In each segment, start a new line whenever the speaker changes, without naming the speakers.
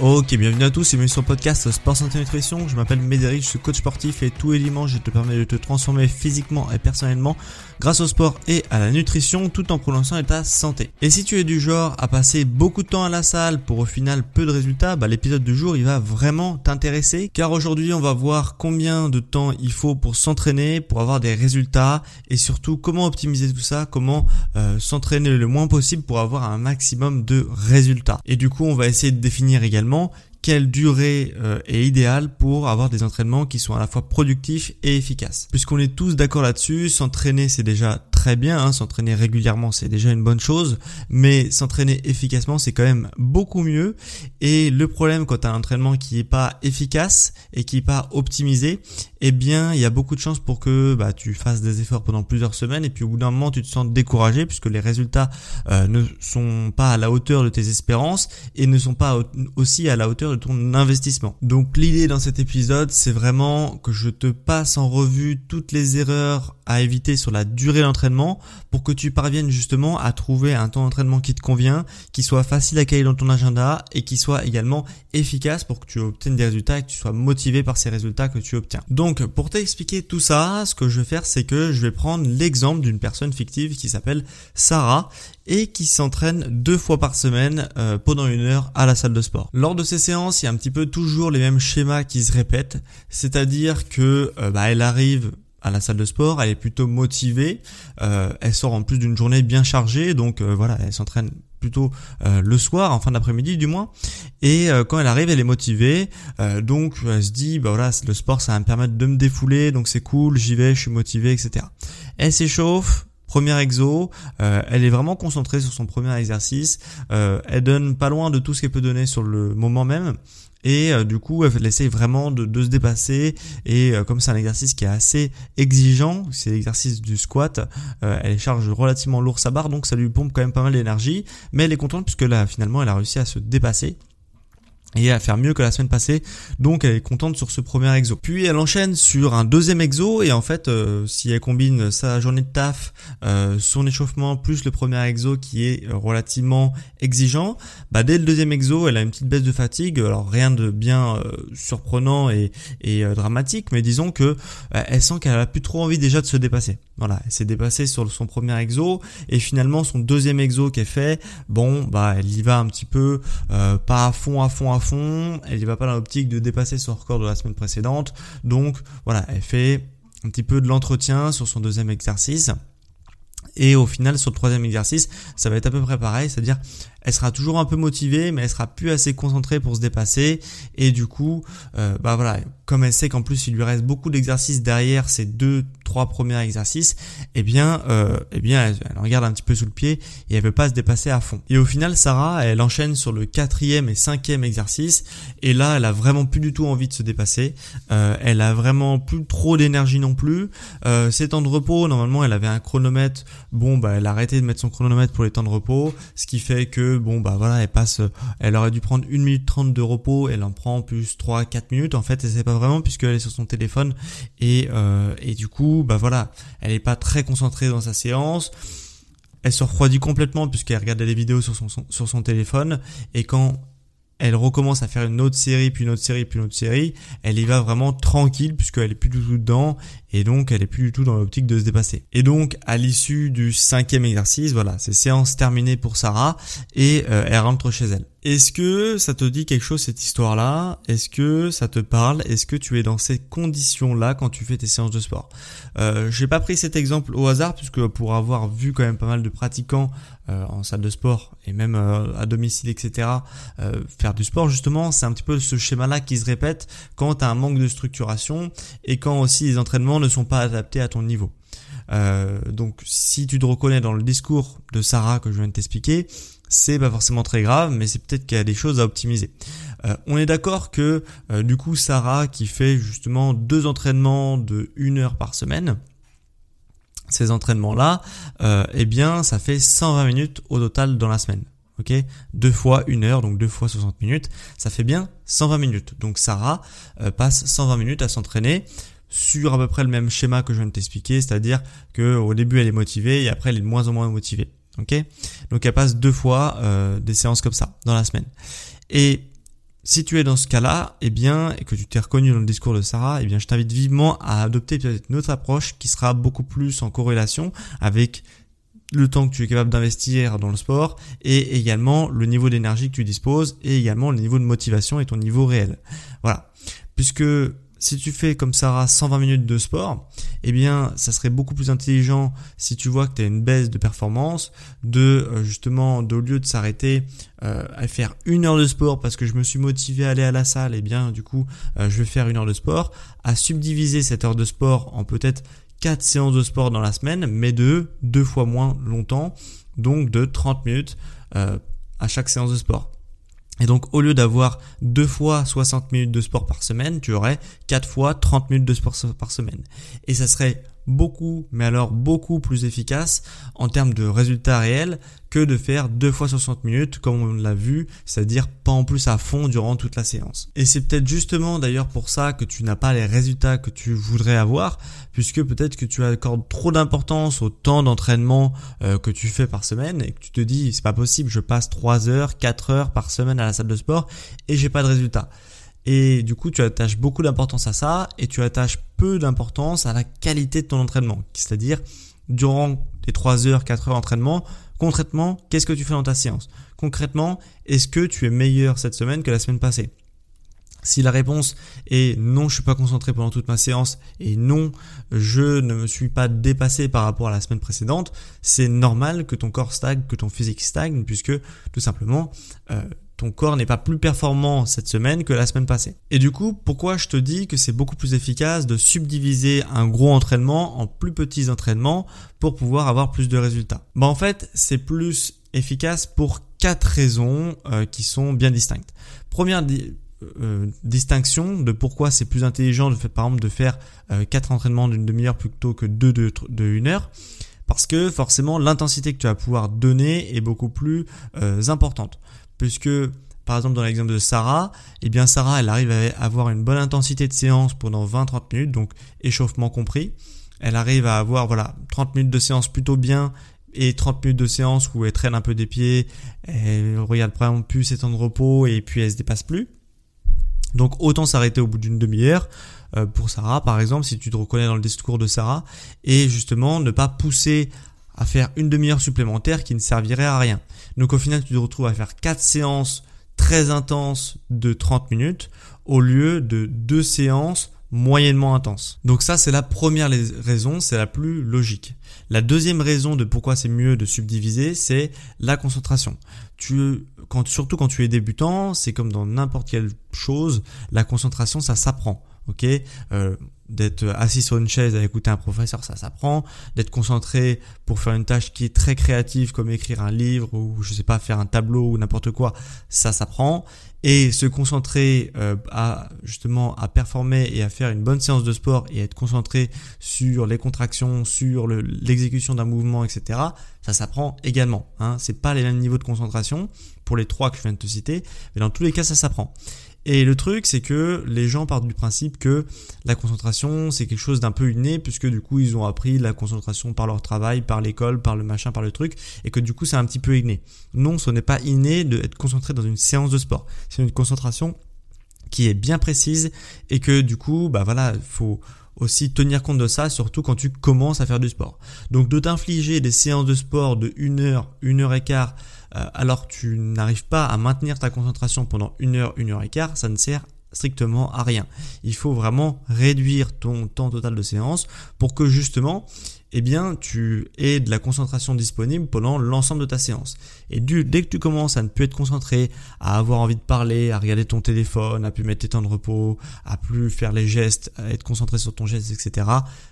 Ok, bienvenue à tous et bienvenue sur le podcast Sport Santé Nutrition. Je m'appelle Médéric, je suis coach sportif et tous les dimanches je te permets de te transformer physiquement et personnellement grâce au sport et à la nutrition tout en prolongeant ta santé. Et si tu es du genre à passer beaucoup de temps à la salle pour au final peu de résultats, bah, l'épisode du jour il va vraiment t'intéresser car aujourd'hui on va voir combien de temps il faut pour s'entraîner, pour avoir des résultats et surtout comment optimiser tout ça, comment euh, s'entraîner le moins possible pour avoir un maximum de résultats. Et du coup on va essayer de définir également finalement quelle durée euh, est idéale pour avoir des entraînements qui sont à la fois productifs et efficaces. Puisqu'on est tous d'accord là-dessus, s'entraîner c'est déjà très bien, hein, s'entraîner régulièrement c'est déjà une bonne chose, mais s'entraîner efficacement c'est quand même beaucoup mieux. Et le problème quand tu un entraînement qui est pas efficace et qui est pas optimisé, eh bien il y a beaucoup de chances pour que bah, tu fasses des efforts pendant plusieurs semaines et puis au bout d'un moment tu te sens découragé puisque les résultats euh, ne sont pas à la hauteur de tes espérances et ne sont pas aussi à la hauteur ton investissement. Donc l'idée dans cet épisode c'est vraiment que je te passe en revue toutes les erreurs à éviter sur la durée d'entraînement pour que tu parviennes justement à trouver un temps d'entraînement qui te convient, qui soit facile à caler dans ton agenda et qui soit également efficace pour que tu obtiennes des résultats et que tu sois motivé par ces résultats que tu obtiens. Donc pour t'expliquer tout ça, ce que je vais faire c'est que je vais prendre l'exemple d'une personne fictive qui s'appelle Sarah et qui s'entraîne deux fois par semaine euh, pendant une heure à la salle de sport. Lors de ces séances, il y a un petit peu toujours les mêmes schémas qui se répètent, c'est-à-dire que euh, bah, elle arrive à la salle de sport, elle est plutôt motivée, euh, elle sort en plus d'une journée bien chargée, donc euh, voilà, elle s'entraîne plutôt euh, le soir, en fin d'après-midi du moins, et quand elle arrive, elle est motivée, donc elle se dit, bah voilà, le sport ça va me permettre de me défouler, donc c'est cool, j'y vais, je suis motivé, etc. Elle s'échauffe, premier exo, elle est vraiment concentrée sur son premier exercice, elle donne pas loin de tout ce qu'elle peut donner sur le moment même, et euh, du coup elle essaye vraiment de, se dépasser. Et euh, comme c'est un exercice qui est assez exigeant, c'est l'exercice du squat, euh, elle charge relativement lourd sa barre donc ça lui pompe quand même pas mal d'énergie. Mais elle est contente puisque là finalement elle a réussi à se dépasser et à faire mieux que la semaine passée. Donc elle est contente sur ce premier exo. Puis elle enchaîne sur un deuxième exo et en fait euh, si elle combine sa journée de taf, euh, son échauffement plus le premier exo qui est relativement exigeant, bah dès le deuxième exo elle a une petite baisse de fatigue. Alors rien de bien euh, surprenant et, et dramatique, mais disons que elle sent qu'elle a plus trop envie déjà de se dépasser. Voilà, elle s'est dépassée sur son premier exo et finalement son deuxième exo qu'elle fait, bon bah elle y va un petit peu pas à fond à fond à fond, elle y va pas dans l'optique de dépasser son record de la semaine précédente. Donc voilà, elle fait un petit peu de l'entretien sur son deuxième exercice. Et au final, sur le troisième exercice, ça va être à peu près pareil, c'est-à-dire elle sera toujours un peu motivée, mais elle sera plus assez concentrée pour se dépasser. Et du coup, euh, bah voilà, comme elle sait qu'en plus il lui reste beaucoup d'exercices derrière ces deux, trois premiers exercices, eh bien, euh, eh bien, elle, regarde un petit peu sous le pied et elle veut pas se dépasser à fond. Et au final, Sarah, elle enchaîne sur le quatrième et cinquième exercice. Et là, elle a vraiment plus du tout envie de se dépasser. Euh, elle a vraiment plus trop d'énergie non plus. Euh, ses temps de repos, normalement, elle avait un chronomètre. Bon, bah, elle a arrêté de mettre son chronomètre pour les temps de repos, ce qui fait que bon bah voilà elle passe elle aurait dû prendre 1 minute 30 de repos elle en prend plus 3 4 minutes en fait elle sait pas vraiment puisqu'elle est sur son téléphone et euh, et du coup bah voilà elle est pas très concentrée dans sa séance. Elle se refroidit complètement puisqu'elle regarde les vidéos sur son, sur son téléphone et quand elle recommence à faire une autre série, puis une autre série, puis une autre série, elle y va vraiment tranquille puisqu'elle est plus du tout dedans et donc elle est plus du tout dans l'optique de se dépasser. Et donc à l'issue du cinquième exercice, voilà, c'est séance terminée pour Sarah et euh, elle rentre chez elle. Est-ce que ça te dit quelque chose cette histoire-là? Est-ce que ça te parle? Est-ce que tu es dans ces conditions-là quand tu fais tes séances de sport? Euh, J'ai pas pris cet exemple au hasard puisque pour avoir vu quand même pas mal de pratiquants euh, en salle de sport et même euh, à domicile, etc. Faire du sport justement, c'est un petit peu ce schéma-là qui se répète quand tu as un manque de structuration et quand aussi les entraînements ne sont pas adaptés à ton niveau. donc si tu te reconnais dans le discours de Sarah que je viens de t'expliquer, c'est pas forcément très grave, mais c'est peut-être qu'il y a des choses à optimiser. on est d'accord que du coup Sarah qui fait justement deux entraînements de une heure par semaine, ces entraînements-là, euh, eh bien, ça fait 120 minutes au total dans la semaine. Ok, deux fois une heure, donc deux fois 60 minutes, ça fait bien 120 minutes. Donc Sarah euh, passe 120 minutes à s'entraîner sur à peu près le même schéma que je viens de t'expliquer, c'est-à-dire que au début elle est motivée et après elle est de moins en moins motivée. Ok, donc elle passe deux fois euh, des séances comme ça dans la semaine. Et si tu es dans ce cas-là, eh bien, et que tu t'es reconnu dans le discours de Sarah, eh bien, je t'invite vivement à adopter peut-être une autre approche qui sera beaucoup plus en corrélation avec le temps que tu es capable d'investir dans le sport et également le niveau d'énergie que tu disposes et également le niveau de motivation et ton niveau réel. Voilà. Puisque si tu fais comme Sarah 120 minutes de sport, eh bien, ça serait beaucoup plus intelligent si tu vois que tu as une baisse de performance, de euh, justement, au lieu de s'arrêter euh, à faire une heure de sport parce que je me suis motivé à aller à la salle, eh bien, du coup, euh, je vais faire une heure de sport, à subdiviser cette heure de sport en peut-être quatre séances de sport dans la semaine, mais de deux fois moins longtemps, donc de 30 minutes à chaque séance de sport. Et donc au lieu d'avoir deux fois 60 minutes de sport par semaine, tu aurais quatre fois 30 minutes de sport par semaine. Et ça serait beaucoup, mais alors beaucoup plus efficace en termes de résultats réels que de faire deux fois 60 minutes comme on l'a vu, c'est-à-dire pas en plus à fond durant toute la séance. Et c'est peut-être justement d'ailleurs pour ça que tu n'as pas les résultats que tu voudrais avoir, puisque peut-être que tu accordes trop d'importance au temps d'entraînement euh, que tu fais par semaine et que tu te dis c'est pas possible, je passe 3 heures, 4 heures par semaine à la salle de sport et j'ai pas de résultats. Et du coup, tu attaches beaucoup d'importance à ça et tu attaches peu d'importance à la qualité de ton entraînement. C'est-à-dire, durant tes 3 heures, 4 heures d'entraînement, concrètement, qu'est-ce que tu fais dans ta séance? Concrètement, est-ce que tu es meilleur cette semaine que la semaine passée? Si la réponse est non, je suis pas concentré pendant toute ma séance et non, je ne me suis pas dépassé par rapport à la semaine précédente, c'est normal que ton corps stagne, que ton physique stagne, puisque tout simplement euh, ton corps n'est pas plus performant cette semaine que la semaine passée. Et du coup, pourquoi je te dis que c'est beaucoup plus efficace de subdiviser un gros entraînement en plus petits entraînements pour pouvoir avoir plus de résultats? Bah en fait, c'est plus efficace pour quatre raisons euh, qui sont bien distinctes. Première euh, distinction de pourquoi c'est plus intelligent de faire, par exemple de faire euh, quatre entraînements d'une demi-heure plutôt que deux de, de une heure parce que forcément l'intensité que tu vas pouvoir donner est beaucoup plus importante puisque par exemple dans l'exemple de Sarah, eh bien Sarah elle arrive à avoir une bonne intensité de séance pendant 20-30 minutes, donc échauffement compris. Elle arrive à avoir voilà 30 minutes de séance plutôt bien et 30 minutes de séance où elle traîne un peu des pieds, elle regarde par exemple plus ses temps de repos et puis elle se dépasse plus. Donc autant s'arrêter au bout d'une demi-heure euh, pour Sarah par exemple si tu te reconnais dans le discours de Sarah et justement ne pas pousser à faire une demi-heure supplémentaire qui ne servirait à rien. Donc au final, tu te retrouves à faire quatre séances très intenses de 30 minutes au lieu de deux séances moyennement intenses. Donc ça, c'est la première raison, c'est la plus logique. La deuxième raison de pourquoi c'est mieux de subdiviser, c'est la concentration. Tu, surtout quand tu es débutant, c'est comme dans n'importe quelle chose, la concentration, ça s'apprend ok euh, d'être assis sur une chaise à écouter un professeur ça s'apprend d'être concentré pour faire une tâche qui est très créative comme écrire un livre ou je sais pas faire un tableau ou n'importe quoi ça s'apprend et se concentrer euh, à justement à performer et à faire une bonne séance de sport et être concentré sur les contractions sur l'exécution d'un mouvement etc ça s'apprend également hein. c'est pas les mêmes niveaux de concentration pour les trois que je viens de te citer mais dans tous les cas ça s'apprend Et le truc, c'est que les gens partent du principe que la concentration, c'est quelque chose d'un peu inné, puisque du coup, ils ont appris la concentration par leur travail, par l'école, par le machin, par le truc, et que du coup, c'est un petit peu inné. Non, ce n'est pas inné d'être concentré dans une séance de sport. C'est une concentration qui est bien précise, et que du coup, bah voilà, faut aussi tenir compte de ça, surtout quand tu commences à faire du sport. Donc de t'infliger des séances de sport de 1 heure, 1 heure et quart, euh, alors tu n'arrives pas à maintenir ta concentration pendant une heure, une heure et quart, ça ne sert strictement à rien. Il faut vraiment réduire ton temps total de séance pour que justement, eh bien, tu aies de la concentration disponible pendant l'ensemble de ta séance. Et du, dès que tu commences à ne plus être concentré, à avoir envie de parler, à regarder ton téléphone, à plus mettre tes temps de repos, à plus faire les gestes, à être concentré sur ton geste, etc.,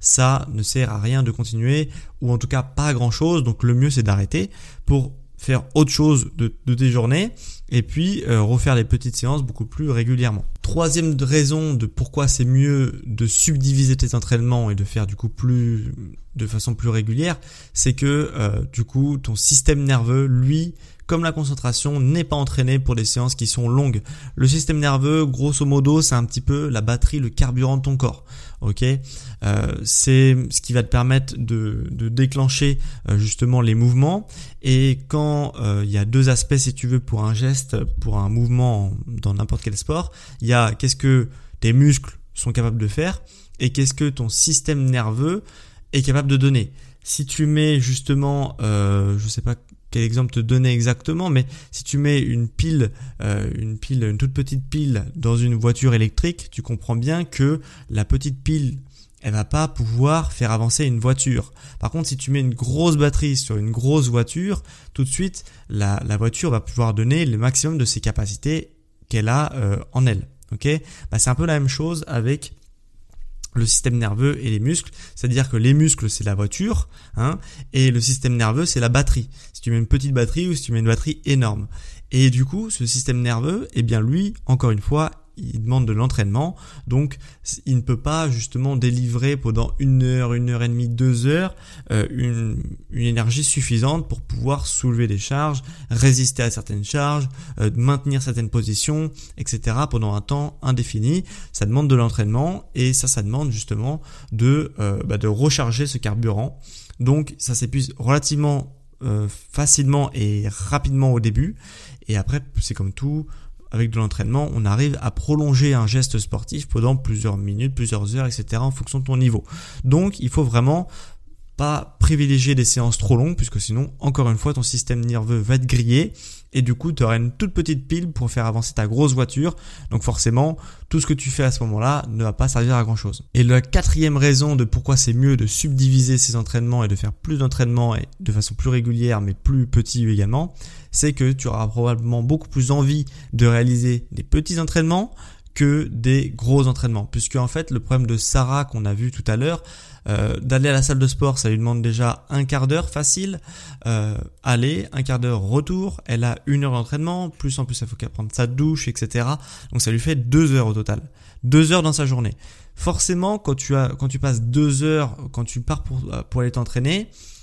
ça ne sert à rien de continuer, ou en tout cas pas à grand chose. Donc le mieux c'est d'arrêter pour faire autre chose de, tes journées et puis euh, refaire les petites séances beaucoup plus régulièrement. Troisième raison de pourquoi c'est mieux de subdiviser tes entraînements et de faire du coup plus de façon plus régulière, c'est que euh, du coup ton système nerveux lui comme la concentration n'est pas entraîné pour des séances qui sont longues. Le système nerveux, grosso modo, c'est un petit peu la batterie, le carburant de ton corps. Ok, euh, c'est ce qui va te permettre de, de déclencher euh, justement les mouvements. Et quand euh, il y a deux aspects, si tu veux, pour un geste, pour un mouvement dans n'importe quel sport, il y a qu'est-ce que tes muscles sont capables de faire et qu'est-ce que ton système nerveux capable de donner. Si tu mets justement, euh, je sais pas quel exemple te donner exactement, mais si tu mets une pile, euh, une pile, une toute petite pile dans une voiture électrique, tu comprends bien que la petite pile elle va pas pouvoir faire avancer une voiture. Par contre, si tu mets une grosse batterie sur une grosse voiture, tout de suite, la, voiture va pouvoir donner le maximum de ses capacités qu'elle a euh, en elle. Ok? Bah, C'est un peu la même chose avec le système nerveux et les muscles. C'est-à-dire que les muscles, c'est la voiture, hein, et le système nerveux, c'est la batterie. Si tu mets une petite batterie ou si tu mets une batterie énorme. Et du coup, ce système nerveux, eh bien lui, encore une fois, il demande de l'entraînement, donc il ne peut pas justement délivrer pendant une heure, une heure et demie, deux heures euh, une, énergie suffisante pour pouvoir soulever des charges, résister à certaines charges, euh, maintenir certaines positions, etc. pendant un temps indéfini. Ça demande de l'entraînement et ça, ça demande justement de, euh, bah, de recharger ce carburant. Donc ça s'épuise relativement facilement et rapidement au début et après c'est comme tout avec de l'entraînement, on arrive à prolonger un geste sportif pendant plusieurs minutes, plusieurs heures, etc. en fonction de ton niveau. Donc, il faut vraiment pas privilégier des séances trop longues puisque sinon, encore une fois, ton système nerveux va être grillé et du coup, tu auras une toute petite pile pour faire avancer ta grosse voiture. Donc forcément, tout ce que tu fais à ce moment-là ne va pas servir à grand chose. Et la quatrième raison de pourquoi c'est mieux de subdiviser ses entraînements et de faire plus d'entraînements et de façon plus régulière mais plus petit également, c'est que tu auras probablement beaucoup plus envie de réaliser des petits entraînements que des gros entraînements. Puisque en fait, le problème de Sarah qu'on a vu tout à l'heure, euh, d'aller à la salle de sport, ça lui demande déjà un quart d'heure facile. Euh, aller, un quart d'heure retour. Elle a une heure d'entraînement, plus en plus, il faut qu'elle prenne sa douche, etc. Donc ça lui fait deux heures au total. Deux heures dans sa journée. Forcément, quand tu as, quand tu passes deux heures, quand tu pars pour, pour aller t'entraîner, euh,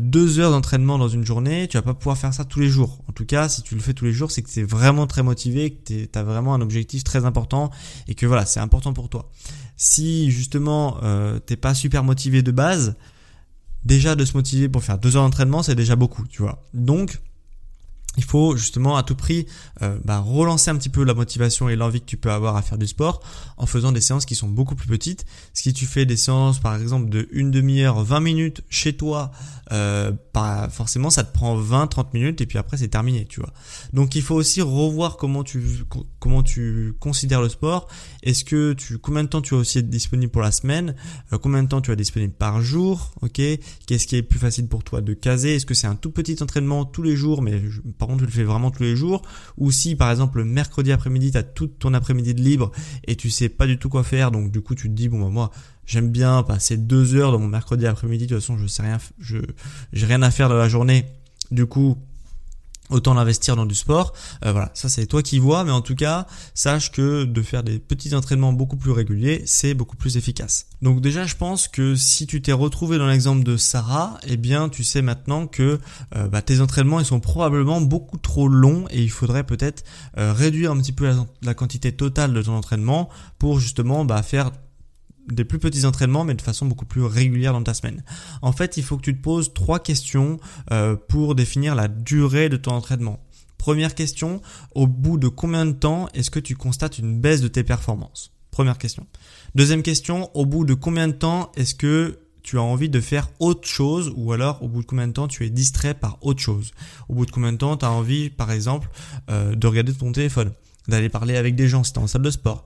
deux heures d'entraînement dans une journée, tu vas pas pouvoir faire ça tous les jours. En tout cas, si tu le fais tous les jours, c'est que es vraiment très motivé, que tu vraiment un objectif très important et que voilà, c'est important pour toi. Si justement euh, t'es pas super motivé de base, déjà de se motiver pour faire deux heures d'entraînement, c'est déjà beaucoup, tu vois. Donc il faut justement à tout prix euh, bah, relancer un petit peu la motivation et l'envie que tu peux avoir à faire du sport en faisant des séances qui sont beaucoup plus petites. Si tu fais des séances par exemple de une demi-heure, 20 minutes chez toi, euh, forcément ça te prend 20-30 minutes et puis après c'est terminé, tu vois. Donc il faut aussi revoir comment tu comment tu considères le sport. Est-ce que tu combien de temps tu as aussi disponible pour la semaine, euh, combien de temps tu as disponible par jour, ok Qu'est-ce qui est plus facile pour toi de caser? Est-ce que c'est un tout petit entraînement tous les jours, mais par contre tu le fais vraiment tous les jours Ou si par exemple le mercredi après-midi tu as tout ton après-midi de libre et tu sais pas du tout quoi faire, donc du coup tu te dis bon bah moi j'aime bien passer deux heures dans mon mercredi après-midi. De toute façon, je sais rien, je j'ai rien à faire de la journée. Du coup, autant l'investir dans du sport. Euh, voilà, ça c'est toi qui vois, mais en tout cas, sache que de faire des petits entraînements beaucoup plus réguliers, c'est beaucoup plus efficace. Donc déjà, je pense que si tu t'es retrouvé dans l'exemple de Sarah, eh bien, tu sais maintenant que euh, bah, tes entraînements ils sont probablement beaucoup trop longs et il faudrait peut-être euh, réduire un petit peu la, quantité totale de ton entraînement pour justement bah, faire des plus petits entraînements, mais de façon beaucoup plus régulière dans ta semaine. En fait, il faut que tu te poses trois questions euh, pour définir la durée de ton entraînement. Première question, au bout de combien de temps est-ce que tu constates une baisse de tes performances? Première question. Deuxième question, au bout de combien de temps est-ce que tu as envie de faire autre chose ou alors au bout de combien de temps tu es distrait par autre chose? Au bout de combien de temps tu as envie, par exemple, euh, de regarder ton téléphone? D'aller parler avec des gens si tu en salle de sport,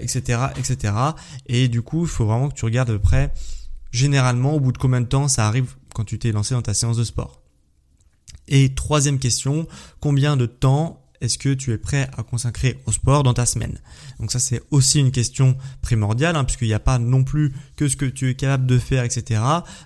etc., euh, etc. Et du coup, il faut vraiment que tu regardes peu près, généralement, au bout de combien de temps ça arrive quand tu t'es lancé dans ta séance de sport. Et troisième question, combien de temps est-ce que tu es prêt à consacrer au sport dans ta semaine? Donc ça c'est aussi une question primordiale, hein, puisqu'il n'y a pas non plus que ce que tu es capable de faire, etc.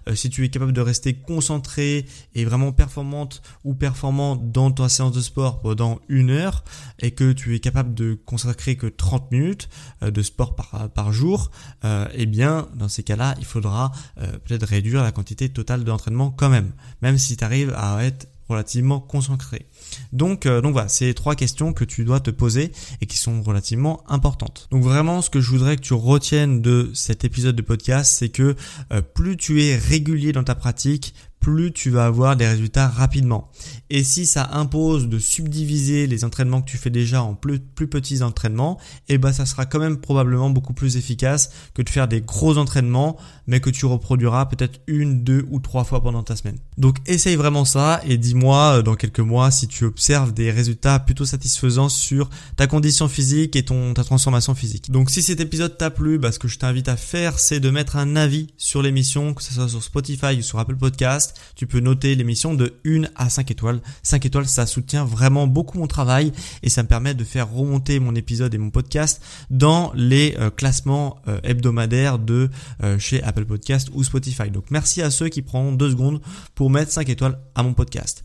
Euh, si tu es capable de rester concentré et vraiment performante ou performant dans ta séance de sport pendant une heure, et que tu es capable de consacrer que 30 minutes euh, de sport par, jour, euh, eh bien dans ces cas-là, il faudra peut-être réduire la quantité totale d'entraînement quand même, même si tu arrives à être relativement concentré. Donc, euh, donc voilà, c'est trois questions que tu dois te poser et qui sont relativement importantes. Donc vraiment, ce que je voudrais que tu retiennes de cet épisode de podcast, c'est que euh, plus tu es régulier dans ta pratique, plus tu vas avoir des résultats rapidement. Et si ça impose de subdiviser les entraînements que tu fais déjà en plus, plus petits entraînements, eh ben ça sera quand même probablement beaucoup plus efficace que de faire des gros entraînements, mais que tu reproduiras peut-être une, deux ou trois fois pendant ta semaine. Donc essaye vraiment ça et dis-moi euh, dans quelques mois si tu observes des résultats plutôt satisfaisants sur ta condition physique et ton ta transformation physique. Donc si cet épisode t'a plu, bah, ce que je t'invite à faire, c'est de mettre un avis sur l'émission, que ce soit sur Spotify ou sur Apple Podcast tu peux noter l'émission de 1 à 5 étoiles. 5 étoiles, ça soutient vraiment beaucoup mon travail et ça me permet de faire remonter mon épisode et mon podcast dans les euh, classements euh, hebdomadaires de euh, chez Apple Podcast ou Spotify. Donc merci à ceux qui prennent deux secondes pour mettre 5 étoiles à mon podcast.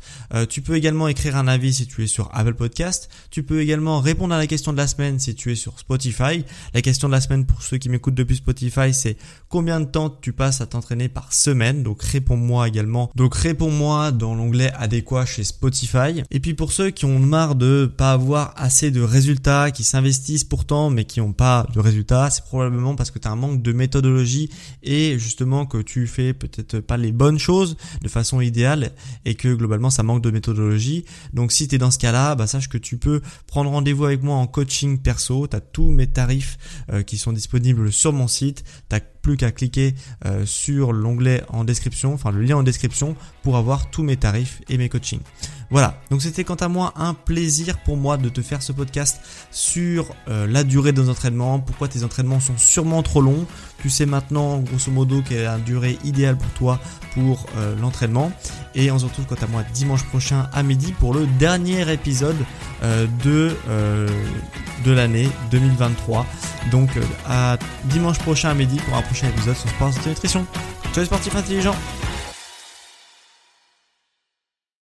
tu peux également écrire un avis si tu es sur Apple Podcast. Tu peux également répondre à la question de la semaine si tu es sur Spotify. La question de la semaine pour ceux qui m'écoutent depuis Spotify, c'est combien de temps tu passes à t'entraîner par semaine? Donc réponds-moi également donc réponds-moi dans l'onglet adéquat chez Spotify. Et puis pour ceux qui ont marre de pas avoir assez de résultats, qui s'investissent pourtant mais qui n'ont pas de résultats, c'est probablement parce que tu as un manque de méthodologie et justement que tu fais peut-être pas les bonnes choses de façon idéale et que globalement ça manque de méthodologie. Donc si tu es dans ce cas-là, bah, sache que tu peux prendre rendez-vous avec moi en coaching perso. Tu tous mes tarifs euh, qui sont disponibles sur mon site. Plus qu'à cliquer euh, sur l'onglet en description, enfin le lien en description pour avoir tous mes tarifs et mes coachings. Voilà, donc c'était quant à moi un plaisir pour moi de te faire ce podcast sur euh, la durée de nos entraînements, pourquoi tes entraînements sont sûrement trop longs. Tu sais maintenant grosso modo quelle est la durée idéale pour toi pour euh, l'entraînement. Et on se retrouve quant à moi dimanche prochain à midi pour le dernier épisode de, de l'année 2023. Donc à dimanche prochain à midi pour un prochain épisode sur Sport Santé Nutrition. Ciao les sportifs intelligents